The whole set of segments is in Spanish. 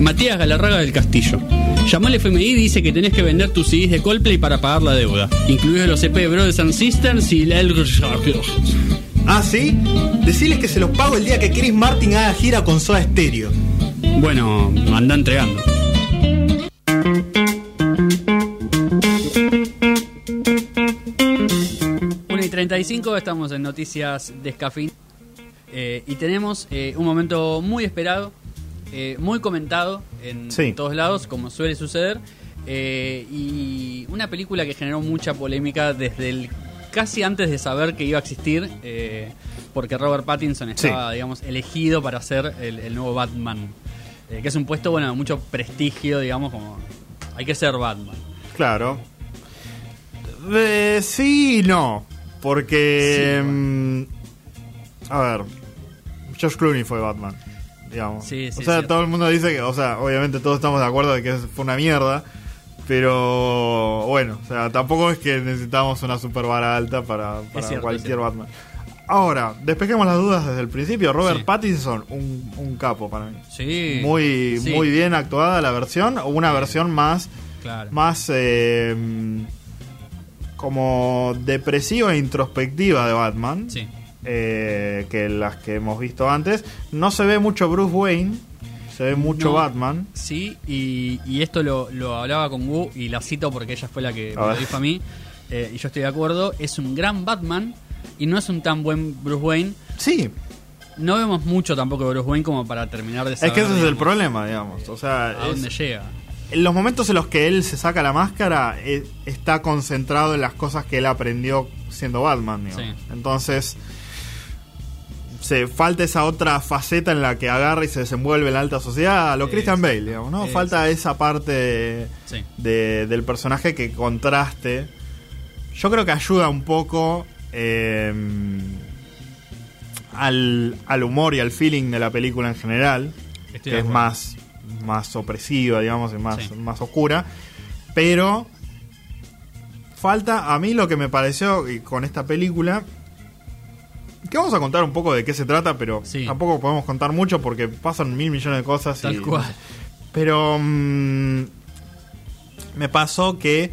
Matías Galarraga del Castillo. Llamó al FMI y dice que tenés que vender tus CDs de Coldplay para pagar la deuda, incluidos los EP de Brothers and Sisters y la... Ah, ¿sí? Decirles que se los pago el día que Chris Martin haga gira con Soda Stereo. Bueno, anda entregando. Una y 35, estamos en Noticias Descafeín. Eh, y tenemos eh, un momento muy esperado, eh, muy comentado en Sí. todos lados, como suele suceder. eh, y una película que generó mucha polémica desde el casi antes de saber que iba a existir, eh, porque Robert Pattinson estaba, digamos, elegido para ser el, el nuevo Batman. Eh, que es un puesto, bueno, de mucho prestigio, digamos, como hay que ser Batman. Claro. Eh, sí y no. Porque. Sí, mm, a ver. Josh Clooney fue Batman. Digamos. Sí, sí, o sea, cierto. todo el mundo dice que. O sea, obviamente todos estamos de acuerdo de que fue una mierda. Pero bueno, o sea, tampoco es que necesitamos una super vara alta para, para cierto, cualquier. Batman. Ahora, despejemos las dudas desde el principio. Robert Sí. Pattinson, un, un capo para mí. Sí. Muy, sí, muy bien actuada la versión, o una versión más Claro. más eh, como depresiva e introspectiva de Batman Sí. Eh, que las que hemos visto antes. No se ve mucho Bruce Wayne, se ve mucho No. Batman. Sí, y, y esto lo, lo hablaba con Wu y la cito porque ella fue la que A me lo dijo a mí. eh, y yo estoy de acuerdo. Es un gran Batman y no es un tan buen Bruce Wayne. Sí, No vemos mucho tampoco de Bruce Wayne como para terminar de es saber. que ese es el problema, digamos. O sea, A es- dónde llega. en los momentos en los que él se saca la máscara, eh, está concentrado en las cosas que él aprendió siendo Batman. digamos. Sí. Entonces, se falta esa otra faceta en la que agarra y se desenvuelve en la alta sociedad, a lo Christian. Bale, digamos, ¿no? Falta esa parte Sí. de- del personaje que contraste. Yo creo que ayuda un poco eh, al, al humor y al feeling de la película en general Estoy que es más, más opresiva, digamos, y más, Sí. más oscura. Pero falta a mí lo que me pareció con esta película. Que vamos a contar un poco de qué se trata, pero Sí. tampoco podemos contar mucho porque pasan mil millones de cosas. Tal y, cual. Pero mm, me pasó que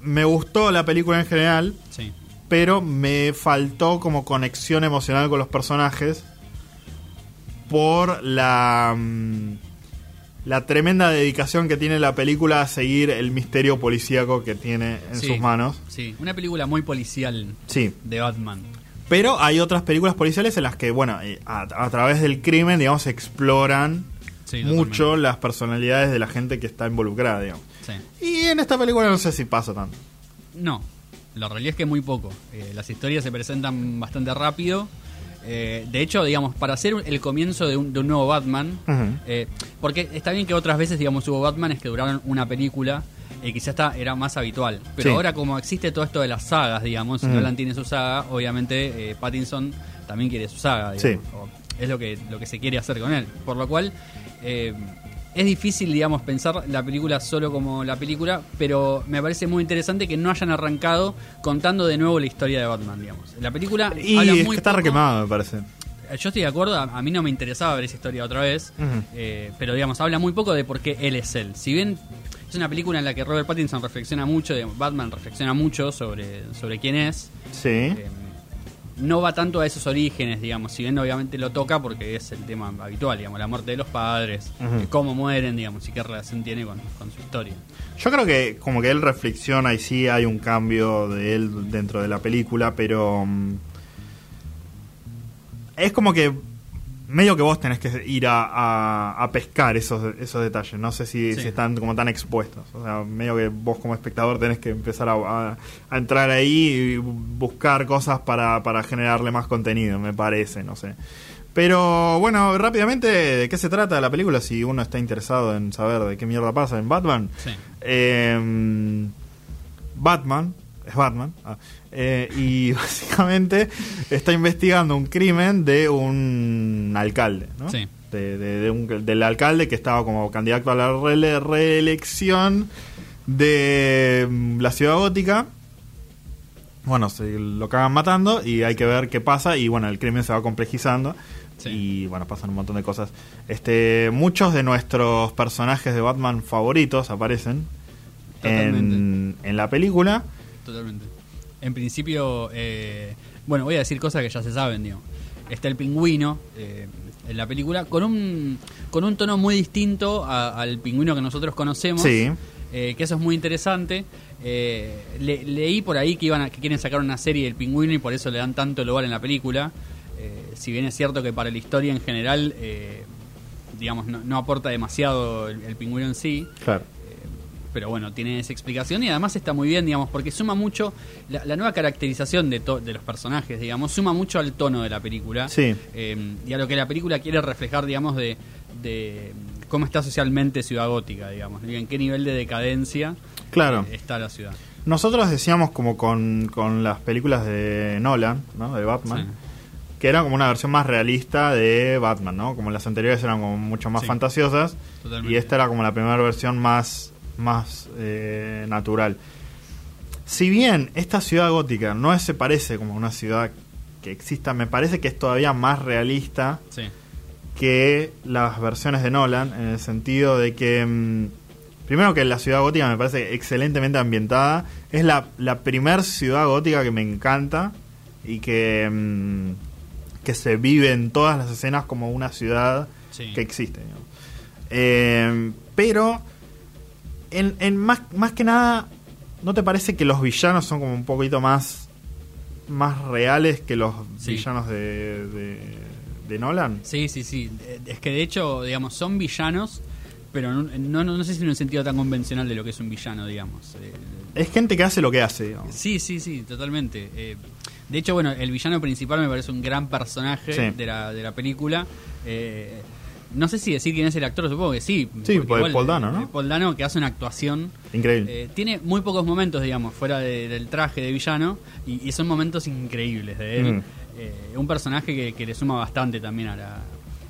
me gustó la película en general, Sí. pero me faltó como conexión emocional con los personajes por la mm, la tremenda dedicación que tiene la película a seguir el misterio policíaco que tiene en Sí. sus manos. Sí. Una película muy policial Sí, de Batman. pero hay otras películas policiales en las que, bueno, eh, a, a través del crimen, digamos, exploran Sí, mucho las personalidades de la gente que está involucrada, digamos. Sí. Y en esta película no sé si pasa tanto. No, la realidad es que muy poco. Eh, las historias se presentan bastante rápido. Eh, de hecho, digamos, para hacer el comienzo de un, de un nuevo Batman, eh, porque está bien que otras veces, digamos, hubo Batmanes que duraron una película y quizás está, era más habitual. Pero Sí. ahora, como existe todo esto de las sagas, digamos, si. Nolan tiene su saga, obviamente eh, Pattinson también quiere su saga, digamos. Sí. O es lo que, lo que se quiere hacer con él. Por lo cual, eh, es difícil, digamos, pensar la película solo como la película, pero me parece muy interesante que no hayan arrancado contando de nuevo la historia de Batman, digamos. La película Y habla es muy que está requemado, me parece. Yo estoy de acuerdo, a, mí no me interesaba ver esa historia otra vez, eh, pero digamos, habla muy poco de por qué él es él. Si bien es una película en la que Robert Pattinson reflexiona mucho, digamos, Batman reflexiona mucho sobre, sobre quién es, Sí. eh, no va tanto a esos orígenes, digamos, si bien obviamente lo toca porque es el tema habitual, digamos, la muerte de los padres, cómo mueren, digamos, y qué relación tiene con, con su historia. Yo creo que como que él reflexiona y sí hay un cambio de él dentro de la película, pero mm, es como que medio que vos tenés que ir a, a- a pescar esos, esos detalles. No sé si, Sí. si están como tan expuestos. O sea, medio que vos como espectador tenés que empezar a, a- a entrar ahí y buscar cosas para, para generarle más contenido, me parece, no sé. Pero bueno, rápidamente, ¿de qué se trata la película? Si uno está interesado en saber de qué mierda pasa en Batman. Sí. Eh, Batman, es Batman, ah, eh, y básicamente está investigando un crimen de un alcalde, ¿no? Sí. De- de- de un- del alcalde que estaba como candidato a la reelección de mm, la ciudad gótica. bueno, se lo cagan matando y hay que ver qué pasa y bueno, el crimen se va complejizando Sí. y bueno, pasan un montón de cosas. Este, muchos de nuestros personajes de Batman favoritos aparecen en, en la película. Totalmente. En principio, eh, bueno, voy a decir cosas que ya se saben, digo. Está el pingüino eh, en la película con un, con un tono muy distinto a- al pingüino que nosotros conocemos. Sí. eh, que eso es muy interesante. Eh, le- leí por ahí que iban a- que quieren sacar una serie del pingüino y por eso le dan tanto lugar en la película. Eh, si bien es cierto que para la historia en general, eh, digamos, no, no aporta demasiado el, el pingüino en sí Claro. Pero bueno, tiene esa explicación y además está muy bien, digamos, porque suma mucho, la, la nueva caracterización de, to- de los personajes, digamos, suma mucho al tono de la película Sí. eh, y a lo que la película quiere reflejar, digamos, de, de cómo está socialmente Ciudad Gótica, digamos, en qué nivel de decadencia Claro. eh, está la ciudad. Nosotros decíamos como con, con las películas de Nolan, ¿no? De Batman. Sí. Que era como una versión más realista de Batman, ¿no? Como las anteriores eran como mucho más Sí. fantasiosas. Totalmente. Y esta era como la primera versión más, más eh, natural. Si bien esta ciudad gótica no se parece como una ciudad que exista, me parece que es todavía más realista Sí, que las versiones de Nolan, en el sentido de que, mm, primero que la ciudad gótica me parece excelentemente ambientada, es la, la primer ciudad gótica que me encanta y que, mm, que se vive en todas las escenas como una ciudad sí. que existe. Eh, pero, en, en más, más que nada, ¿no te parece que los villanos son como un poquito más, más reales que los Sí. villanos de, de, de Nolan? Sí, sí, sí. Es que de hecho, digamos, son villanos, pero no, no, no sé si en un sentido tan convencional de lo que es un villano, digamos. Eh, Es gente que hace lo que hace, digamos. Sí, sí, sí, totalmente. Eh, de hecho, bueno, el villano principal me parece un gran personaje Sí. de, la, de la película. Eh, no sé si decir quién es el actor, supongo que sí. Sí, pues, Paul Dano, ¿no? eh, Paul Dano que hace una actuación. Increíble. eh, tiene muy pocos momentos, digamos, fuera de- del traje de villano y, y son momentos increíbles de él. Mm. Eh, un personaje que, que le suma bastante también a la,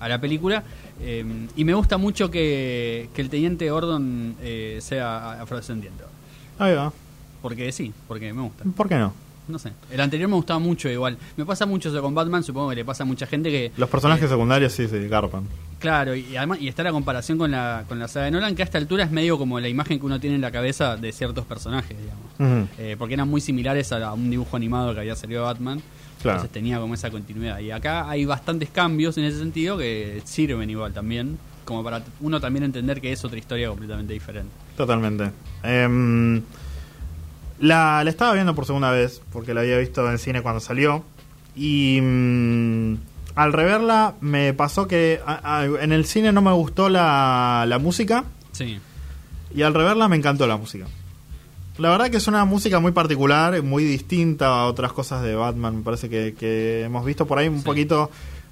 a la película. Eh, y me gusta mucho que, que el teniente Gordon eh, sea afrodescendiente. Ahí va. Porque sí, porque me gusta. ¿Por qué no? No sé. El anterior me gustaba mucho igual. Me pasa mucho eso con Batman, supongo que le pasa a mucha gente que... Los personajes eh, secundarios sí se garpan. Claro, y además y está la comparación con la, con la saga de Nolan, que a esta altura es medio como la imagen que uno tiene en la cabeza de ciertos personajes, digamos. Eh, porque eran muy similares a, a un dibujo animado que había salido de Batman. Claro. Entonces tenía como esa continuidad. Y acá hay bastantes cambios en ese sentido que sirven igual también, como para uno también entender que es otra historia completamente diferente. Totalmente. Em, la, la estaba viendo por segunda vez, porque la había visto en cine cuando salió. Y mm, al reverla me pasó que a- a- en el cine no me gustó la, la música. Sí, Y al reverla me encantó la música. La verdad que es una música muy particular, muy distinta a otras cosas de Batman. Me parece que, que hemos visto por ahí un Sí. poquito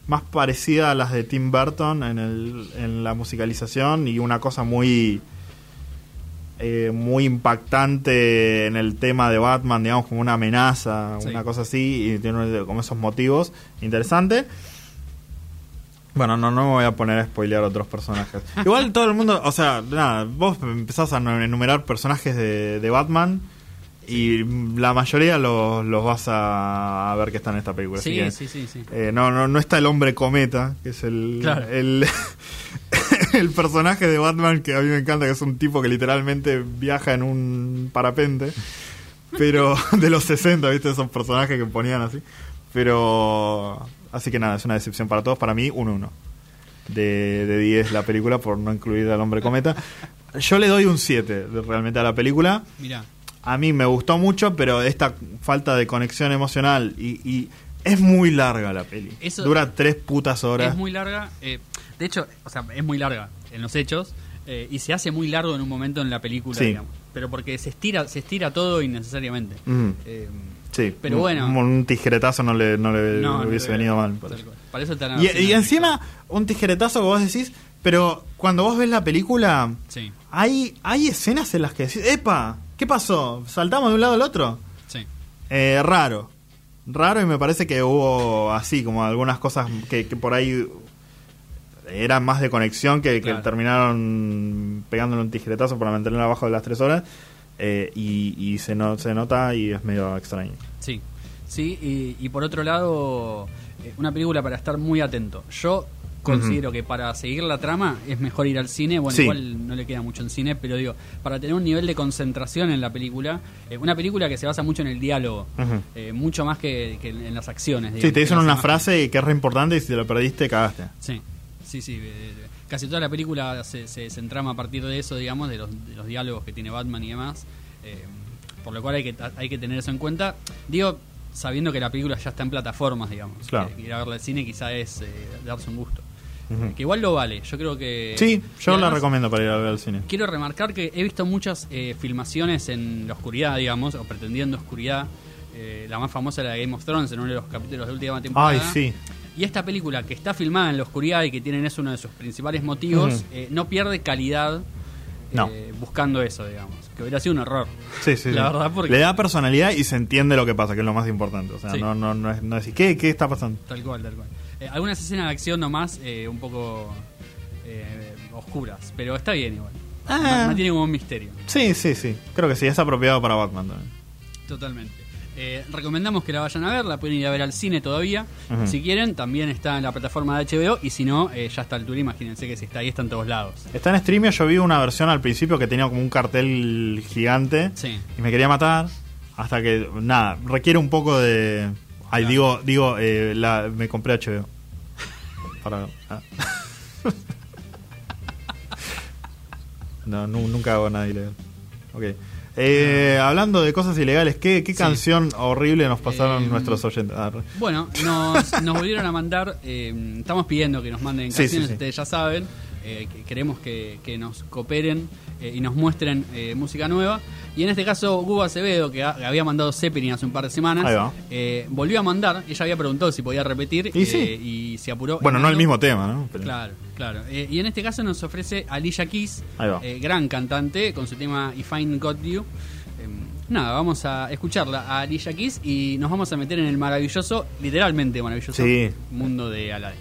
más parecida a las de Tim Burton en, el, en la musicalización y una cosa muy eh, muy impactante en el tema de Batman, digamos como una amenaza, Sí. una cosa así, y tiene como esos motivos. Interesante. Bueno, no, no me voy a poner a spoilear otros personajes. Igual todo el mundo, o sea, nada, vos empezás a enumerar personajes de, de Batman y la mayoría los, los vas a, ver que están en esta película. así sí, que, sí, sí, sí. eh, no, no, no está el hombre cometa, que es el, Claro. el, el personaje de Batman que a mí me encanta, que es un tipo que literalmente viaja en un parapente, pero de los 60, ¿viste? Esos personajes que ponían así. Pero, así que nada, es una decepción para todos. Para mí, un 1 de, de 10 la película por no incluir al hombre cometa. Yo le doy un 7 de- realmente a la película. Mirá, A mí me gustó mucho, pero esta falta de conexión emocional y, y es muy larga la peli. Eso- Dura tres putas horas. es muy larga. eh, de hecho, o sea, es muy larga en los hechos eh, y se hace muy largo en un momento en la película, Sí. digamos. Pero porque se estira, se estira todo innecesariamente. Eh, Sí, pero un- bueno. Un, un tijeretazo no le, no le no, hubiese venido mal. Para eso Y, encima, un tijeretazo que vos decís, pero cuando vos ves la película, Sí, hay, hay escenas en las que decís, ¡epa! ¿Qué pasó? ¿Saltamos de un lado al otro? sí. Eh, raro. Raro y me parece que hubo así, como algunas cosas que, que por ahí eran más de conexión que, terminaron pegándole un tijeretazo para mantenerlo abajo de las tres horas. eh, y, y se, no, se nota y es medio extraño. Sí, sí, y, y por otro lado, eh, una película para estar muy atento. Yo considero que para seguir la trama es mejor ir al cine. Bueno, Sí. igual no le queda mucho en cine, pero digo, para tener un nivel de concentración en la película, eh, una película que se basa mucho en el diálogo, eh, mucho más que, que en las acciones. Sí, digamos, te que dicen una imágenes. frase que es re importante y si te lo perdiste, cagaste. Sí, sí, sí. eh, casi toda la película se, se, se entrama a partir de eso, digamos, de los, de los diálogos que tiene Batman y demás. eh, por lo cual hay que, hay que tener eso en cuenta. Digo, sabiendo que la película ya está en plataformas, digamos. Claro. Que ir a verla al cine quizá es eh, darse un gusto. Que igual lo vale, yo creo que... Sí, yo la además, recomiendo para ir a ver al cine. Quiero remarcar que he visto muchas eh, filmaciones en la oscuridad, digamos, o pretendiendo oscuridad. Eh, la más famosa era Game of Thrones, en uno de los capítulos de última temporada. Ay, sí. Y esta película que está filmada en la oscuridad y que tienen es uno de sus principales motivos, eh, no pierde calidad No. eh, buscando eso, digamos. Que hubiera sido un error. Sí, sí, La sí. verdad, porque- Le da personalidad y se entiende lo que pasa, que es lo más importante. O sea, Sí. no, no, no es no decir, ¿qué, ¿qué está pasando? Tal cual, tal cual. Eh, algunas escenas de acción nomás un poco eh, oscuras, pero está bien igual. Ah. No, no tiene como un misterio. Sí, sí, sí. Creo que sí, es apropiado para Batman también. Totalmente. Eh, recomendamos que la vayan a ver, la pueden ir a ver al cine todavía. Si quieren, también está en la plataforma de HBO y si no, eh, ya está al altura, imagínense que si está ahí, está en todos lados. Está en streaming, yo vi una versión al principio que tenía como un cartel gigante Sí. y me quería matar. Hasta que, nada, requiere un poco de. Ay, Claro. digo, digo eh, la, me compré HBO. Para, ah. no, nu- nunca hago nada ilegal. Ok. Eh, hablando de cosas ilegales, ¿qué, qué Sí. canción horrible nos pasaron Eh, nuestros oyentes? Ah, Bueno, nos, nos volvieron a mandar, eh, estamos pidiendo que nos manden canciones, sí, sí. ustedes ya saben, eh, que queremos que, que nos cooperen eh, y nos muestren eh, música nueva. Y en este caso, Hugo Acevedo, que, ha- que había mandado Zeppelin hace un par de semanas, eh, volvió a mandar, ella había preguntado si podía repetir Y sí. y se apuró. Bueno, no el mismo tema, ¿no? Pero- Claro, claro. Y en este caso nos ofrece Alicia Keys, gran cantante, con su tema If I Got You. Eh, nada, vamos a escucharla a Alicia Keys y nos vamos a meter en el maravilloso, literalmente maravilloso, Sí. mundo de Aladdin.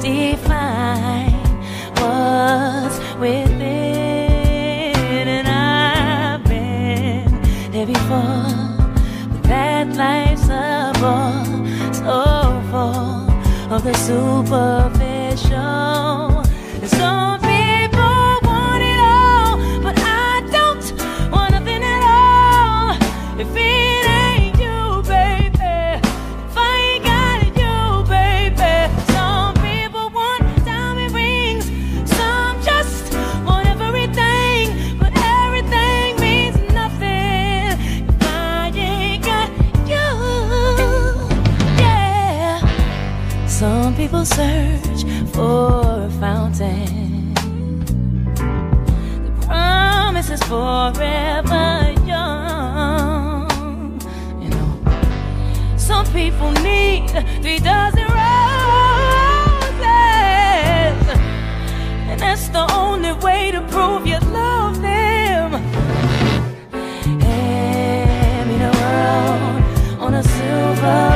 define what's within, and I've been there before. But that life's a the superficial. People need three dozen roses, and that's the only way to prove you love them. Hand me the world on a silver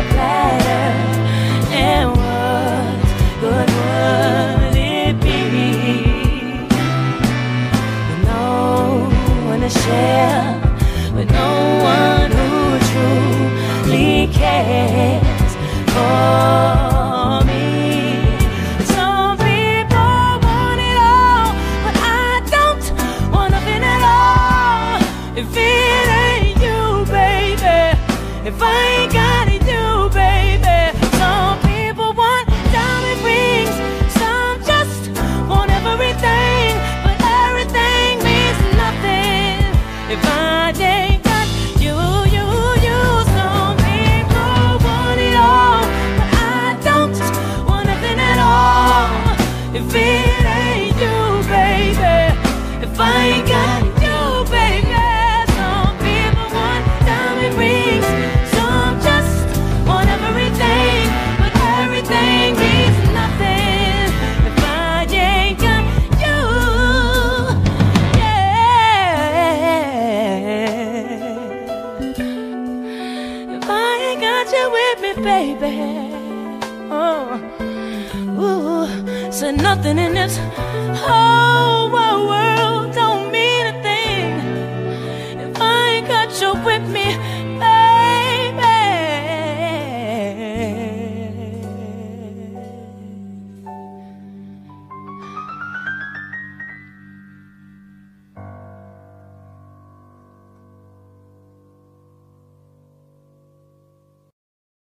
away. Baby. Oh, ooh, said nothing in this whole world